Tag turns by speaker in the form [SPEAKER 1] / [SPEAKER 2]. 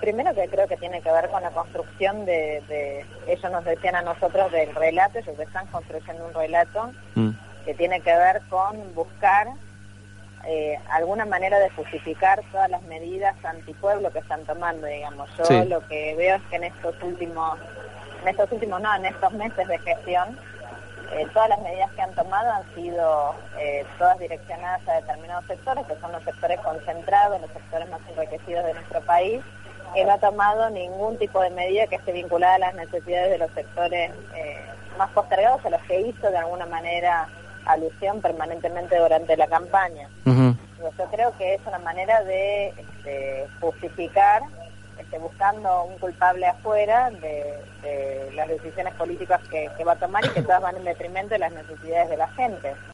[SPEAKER 1] primero que creo que tiene que ver con la construcción de, ellos nos decían a nosotros del relato, ellos están construyendo un relato mm. que tiene que ver con buscar eh, alguna manera de justificar todas las medidas antipueblo que están tomando, digamos. Yo lo que veo es que en estos últimos, en estos últimos, no, en estos meses de gestión, eh, todas las medidas que han tomado han sido eh, todas direccionadas a determinados sectores, que son los sectores concentrados, los sectores más enriquecidos de nuestro país, y no ha tomado ningún tipo de medida que esté vinculada a las necesidades de los sectores eh, más postergados, a los que hizo de alguna manera alusión permanentemente durante la campaña. Yo creo que es una manera de este, justificar este, buscando un culpable afuera de, las decisiones políticas que, que va a tomar y que todas van en detrimento de las necesidades de la gente.